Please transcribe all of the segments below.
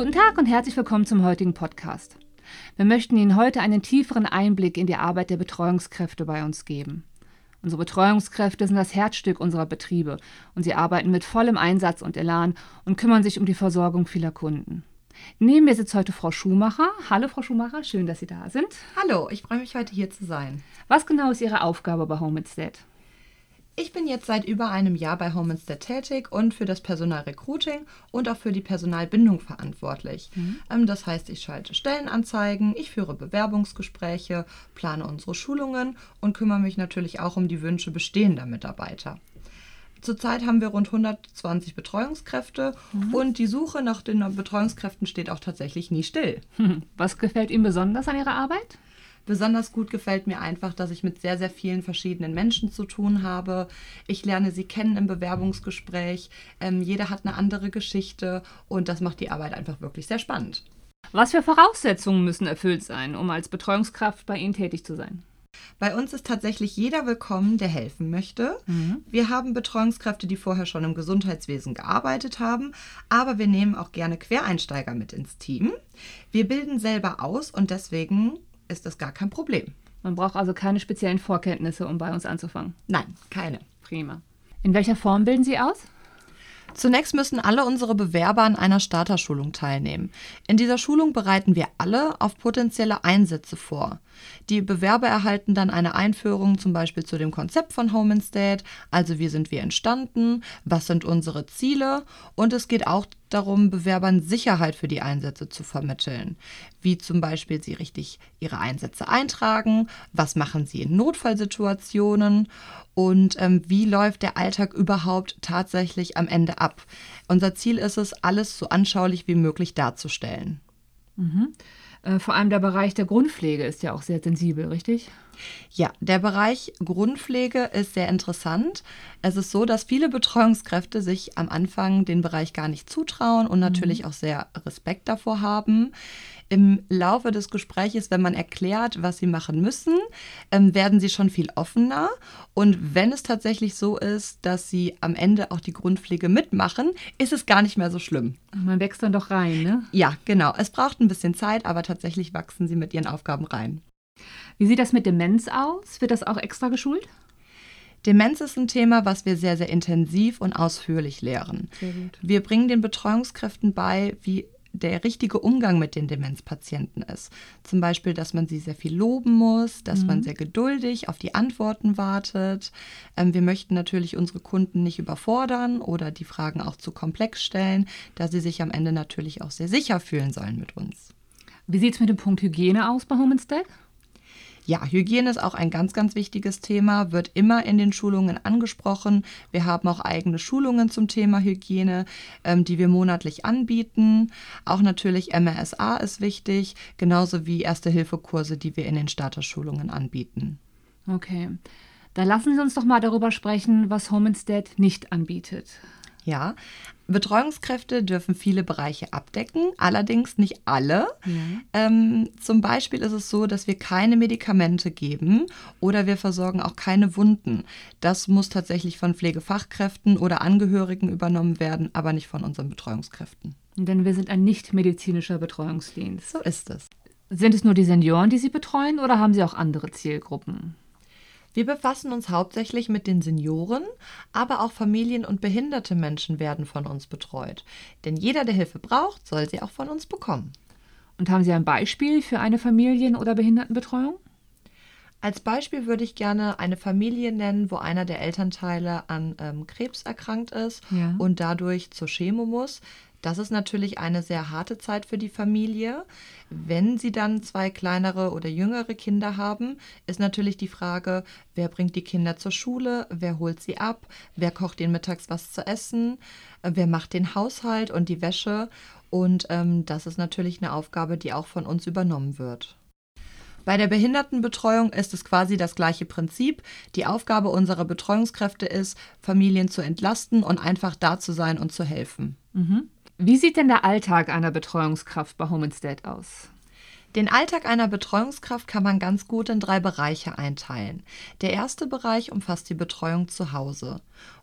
Guten Tag und herzlich willkommen zum heutigen Podcast. Wir möchten Ihnen heute einen tieferen Einblick in die Arbeit der Betreuungskräfte bei uns geben. Unsere Betreuungskräfte sind das Herzstück unserer Betriebe und sie arbeiten mit vollem Einsatz und Elan und kümmern sich um die Versorgung vieler Kunden. Neben mir sitzt heute Frau Schumacher. Hallo Frau Schumacher, schön, dass Sie da sind. Hallo, ich freue mich heute hier zu sein. Was genau ist Ihre Aufgabe bei Home Instead? Ich bin jetzt seit über einem Jahr bei Home Instead tätig und für das Personalrecruiting und auch für die Personalbindung verantwortlich. Mhm. Ähm, das heißt, ich schalte Stellenanzeigen, ich führe Bewerbungsgespräche, plane unsere Schulungen und kümmere mich natürlich auch um die Wünsche bestehender Mitarbeiter. Zurzeit haben wir rund 120 Betreuungskräfte mhm. und die Suche nach den Betreuungskräften steht auch tatsächlich nie still. Was gefällt Ihnen besonders an Ihrer Arbeit? Besonders gut gefällt mir einfach, dass ich mit sehr, sehr vielen verschiedenen Menschen zu tun habe. Ich lerne sie kennen im Bewerbungsgespräch. Ähm, jeder hat eine andere Geschichte und das macht die Arbeit einfach wirklich sehr spannend. Was für Voraussetzungen müssen erfüllt sein, um als Betreuungskraft bei Ihnen tätig zu sein? Bei uns ist tatsächlich jeder willkommen, der helfen möchte. Mhm. Wir haben Betreuungskräfte, die vorher schon im Gesundheitswesen gearbeitet haben, aber wir nehmen auch gerne Quereinsteiger mit ins Team. Wir bilden selber aus und deswegen ist das gar kein Problem. Man braucht also keine speziellen Vorkenntnisse, um bei uns anzufangen. Nein, keine. Prima. In welcher Form bilden Sie aus? Zunächst müssen alle unsere Bewerber an einer Starterschulung teilnehmen. In dieser Schulung bereiten wir alle auf potenzielle Einsätze vor. Die Bewerber erhalten dann eine Einführung zum Beispiel zu dem Konzept von Home Instead, also wie sind wir entstanden, was sind unsere Ziele und es geht auch darum, Bewerbern Sicherheit für die Einsätze zu vermitteln, wie zum Beispiel sie richtig ihre Einsätze eintragen, was machen sie in Notfallsituationen und ähm, wie läuft der Alltag überhaupt tatsächlich am Ende ab. Unser Ziel ist es, alles so anschaulich wie möglich darzustellen. Mhm. Äh, vor allem der Bereich der Grundpflege ist ja auch sehr sensibel, richtig? Ja, der Bereich Grundpflege ist sehr interessant. Es ist so, dass viele Betreuungskräfte sich am Anfang den Bereich gar nicht zutrauen und natürlich mhm. auch sehr Respekt davor haben. Im Laufe des Gespräches, wenn man erklärt, was sie machen müssen, ähm, werden sie schon viel offener. Und wenn es tatsächlich so ist, dass sie am Ende auch die Grundpflege mitmachen, ist es gar nicht mehr so schlimm. Man wächst dann doch rein, ne? Ja, genau. Es braucht ein bisschen Zeit, aber tatsächlich wachsen sie mit ihren Aufgaben rein. Wie sieht das mit Demenz aus? Wird das auch extra geschult? Demenz ist ein Thema, was wir sehr, sehr intensiv und ausführlich lehren. Wir bringen den Betreuungskräften bei, wie der richtige Umgang mit den Demenzpatienten ist. Zum Beispiel, dass man sie sehr viel loben muss, dass mhm. man sehr geduldig auf die Antworten wartet. Ähm, wir möchten natürlich unsere Kunden nicht überfordern oder die Fragen auch zu komplex stellen, da sie sich am Ende natürlich auch sehr sicher fühlen sollen mit uns. Wie sieht es mit dem Punkt Hygiene aus bei Home Stack? Ja, Hygiene ist auch ein ganz, ganz wichtiges Thema, wird immer in den Schulungen angesprochen. Wir haben auch eigene Schulungen zum Thema Hygiene, ähm, die wir monatlich anbieten. Auch natürlich MRSA ist wichtig, genauso wie Erste-Hilfe-Kurse, die wir in den Starterschulungen anbieten. Okay. Dann lassen Sie uns doch mal darüber sprechen, was Home Instead nicht anbietet. Ja, Betreuungskräfte dürfen viele Bereiche abdecken, allerdings nicht alle. Mhm. Ähm, zum Beispiel ist es so, dass wir keine Medikamente geben oder wir versorgen auch keine Wunden. Das muss tatsächlich von Pflegefachkräften oder Angehörigen übernommen werden, aber nicht von unseren Betreuungskräften. Denn wir sind ein nicht medizinischer Betreuungsdienst. So ist es. Sind es nur die Senioren, die Sie betreuen oder haben Sie auch andere Zielgruppen? Wir befassen uns hauptsächlich mit den Senioren, aber auch Familien und behinderte Menschen werden von uns betreut. Denn jeder, der Hilfe braucht, soll sie auch von uns bekommen. Und haben Sie ein Beispiel für eine Familien- oder Behindertenbetreuung? Als Beispiel würde ich gerne eine Familie nennen, wo einer der Elternteile an ähm, Krebs erkrankt ist ja. und dadurch zur Chemo muss. Das ist natürlich eine sehr harte Zeit für die Familie. Wenn sie dann zwei kleinere oder jüngere Kinder haben, ist natürlich die Frage, wer bringt die Kinder zur Schule, wer holt sie ab, wer kocht ihnen mittags was zu essen, wer macht den Haushalt und die Wäsche. Und ähm, das ist natürlich eine Aufgabe, die auch von uns übernommen wird. Bei der Behindertenbetreuung ist es quasi das gleiche Prinzip. Die Aufgabe unserer Betreuungskräfte ist, Familien zu entlasten und einfach da zu sein und zu helfen. Mhm. Wie sieht denn der Alltag einer Betreuungskraft bei Home Instead aus? Den Alltag einer Betreuungskraft kann man ganz gut in drei Bereiche einteilen. Der erste Bereich umfasst die Betreuung zu Hause.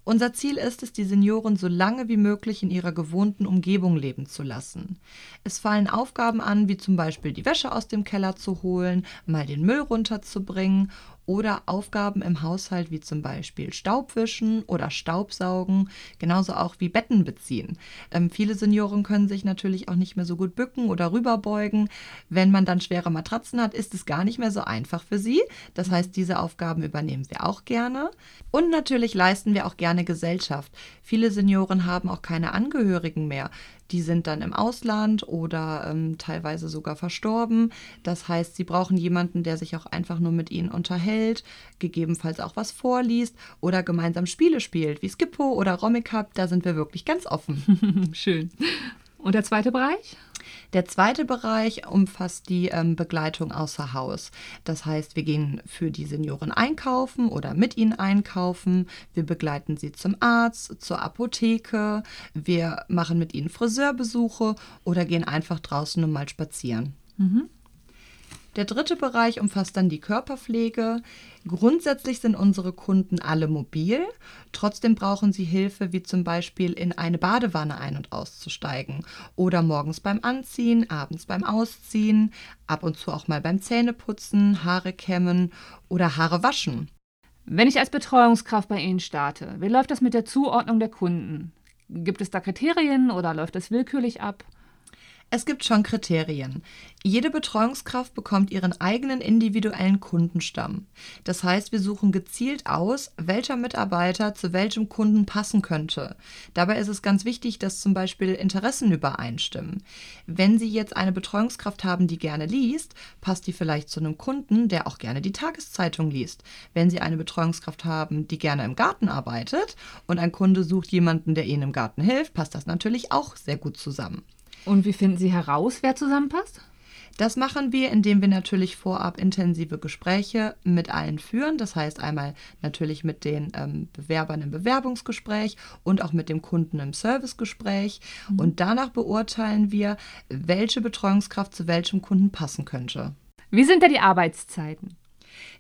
Unser Ziel ist es, die Senioren so lange wie möglich in ihrer gewohnten Umgebung leben zu lassen. Es fallen Aufgaben an, wie zum Beispiel die Wäsche aus dem Keller zu holen, mal den Müll runterzubringen oder Aufgaben im Haushalt wie zum Beispiel Staubwischen oder Staubsaugen, genauso auch wie Betten beziehen. Ähm, viele Senioren können sich natürlich auch nicht mehr so gut bücken oder rüberbeugen. Wenn man dann schwere Matratzen hat, ist es gar nicht mehr so einfach für sie. Das heißt, diese Aufgaben übernehmen wir auch gerne. Und natürlich leisten wir auch gerne Gesellschaft. Viele Senioren haben auch keine Angehörigen mehr. Die sind dann im Ausland oder ähm, teilweise sogar verstorben. Das heißt, sie brauchen jemanden, der sich auch einfach nur mit ihnen unterhält, gegebenenfalls auch was vorliest oder gemeinsam Spiele spielt, wie Skippo oder Romicup. Da sind wir wirklich ganz offen. Schön. Und der zweite Bereich? Der zweite Bereich umfasst die ähm, Begleitung außer Haus. Das heißt, wir gehen für die Senioren einkaufen oder mit ihnen einkaufen. Wir begleiten sie zum Arzt, zur Apotheke. Wir machen mit ihnen Friseurbesuche oder gehen einfach draußen und mal spazieren. Mhm. Der dritte Bereich umfasst dann die Körperpflege. Grundsätzlich sind unsere Kunden alle mobil. Trotzdem brauchen sie Hilfe, wie zum Beispiel in eine Badewanne ein- und auszusteigen oder morgens beim Anziehen, abends beim Ausziehen, ab und zu auch mal beim Zähneputzen, Haare kämmen oder Haare waschen. Wenn ich als Betreuungskraft bei Ihnen starte, wie läuft das mit der Zuordnung der Kunden? Gibt es da Kriterien oder läuft das willkürlich ab? Es gibt schon Kriterien. Jede Betreuungskraft bekommt ihren eigenen individuellen Kundenstamm. Das heißt, wir suchen gezielt aus, welcher Mitarbeiter zu welchem Kunden passen könnte. Dabei ist es ganz wichtig, dass zum Beispiel Interessen übereinstimmen. Wenn Sie jetzt eine Betreuungskraft haben, die gerne liest, passt die vielleicht zu einem Kunden, der auch gerne die Tageszeitung liest. Wenn Sie eine Betreuungskraft haben, die gerne im Garten arbeitet und ein Kunde sucht jemanden, der Ihnen im Garten hilft, passt das natürlich auch sehr gut zusammen. Und wie finden Sie heraus, wer zusammenpasst? Das machen wir, indem wir natürlich vorab intensive Gespräche mit allen führen. Das heißt einmal natürlich mit den ähm, Bewerbern im Bewerbungsgespräch und auch mit dem Kunden im Servicegespräch. Mhm. Und danach beurteilen wir, welche Betreuungskraft zu welchem Kunden passen könnte. Wie sind da die Arbeitszeiten?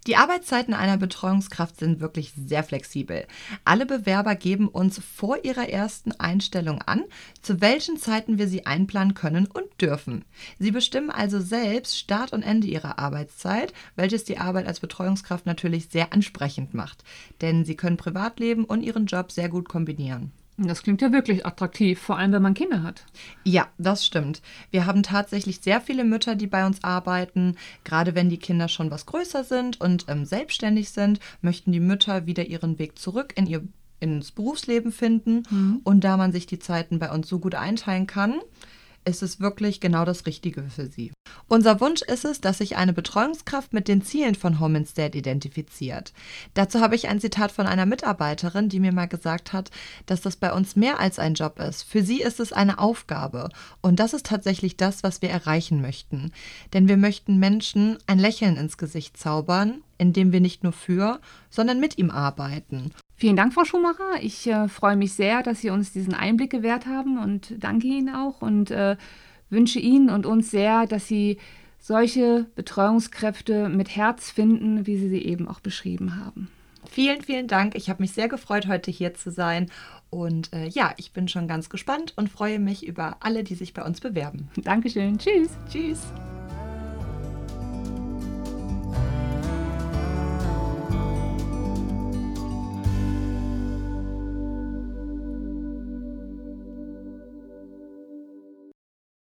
Die Arbeitszeiten einer Betreuungskraft sind wirklich sehr flexibel. Alle Bewerber geben uns vor ihrer ersten Einstellung an, zu welchen Zeiten wir sie einplanen können und dürfen. Sie bestimmen also selbst Start und Ende ihrer Arbeitszeit, welches die Arbeit als Betreuungskraft natürlich sehr ansprechend macht. Denn sie können Privatleben und ihren Job sehr gut kombinieren. Das klingt ja wirklich attraktiv, vor allem wenn man Kinder hat. Ja, das stimmt. Wir haben tatsächlich sehr viele Mütter, die bei uns arbeiten. Gerade wenn die Kinder schon was größer sind und ähm, selbstständig sind, möchten die Mütter wieder ihren Weg zurück in ihr ins Berufsleben finden. Mhm. Und da man sich die Zeiten bei uns so gut einteilen kann, ist es wirklich genau das Richtige für sie. Unser Wunsch ist es, dass sich eine Betreuungskraft mit den Zielen von Home Instead identifiziert. Dazu habe ich ein Zitat von einer Mitarbeiterin, die mir mal gesagt hat, dass das bei uns mehr als ein Job ist. Für sie ist es eine Aufgabe. Und das ist tatsächlich das, was wir erreichen möchten. Denn wir möchten Menschen ein Lächeln ins Gesicht zaubern, indem wir nicht nur für, sondern mit ihm arbeiten. Vielen Dank, Frau Schumacher. Ich äh, freue mich sehr, dass Sie uns diesen Einblick gewährt haben und danke Ihnen auch und äh, wünsche Ihnen und uns sehr, dass Sie solche Betreuungskräfte mit Herz finden, wie Sie sie eben auch beschrieben haben. Vielen, vielen Dank. Ich habe mich sehr gefreut, heute hier zu sein. Und äh, ja, ich bin schon ganz gespannt und freue mich über alle, die sich bei uns bewerben. Dankeschön. Tschüss. Tschüss.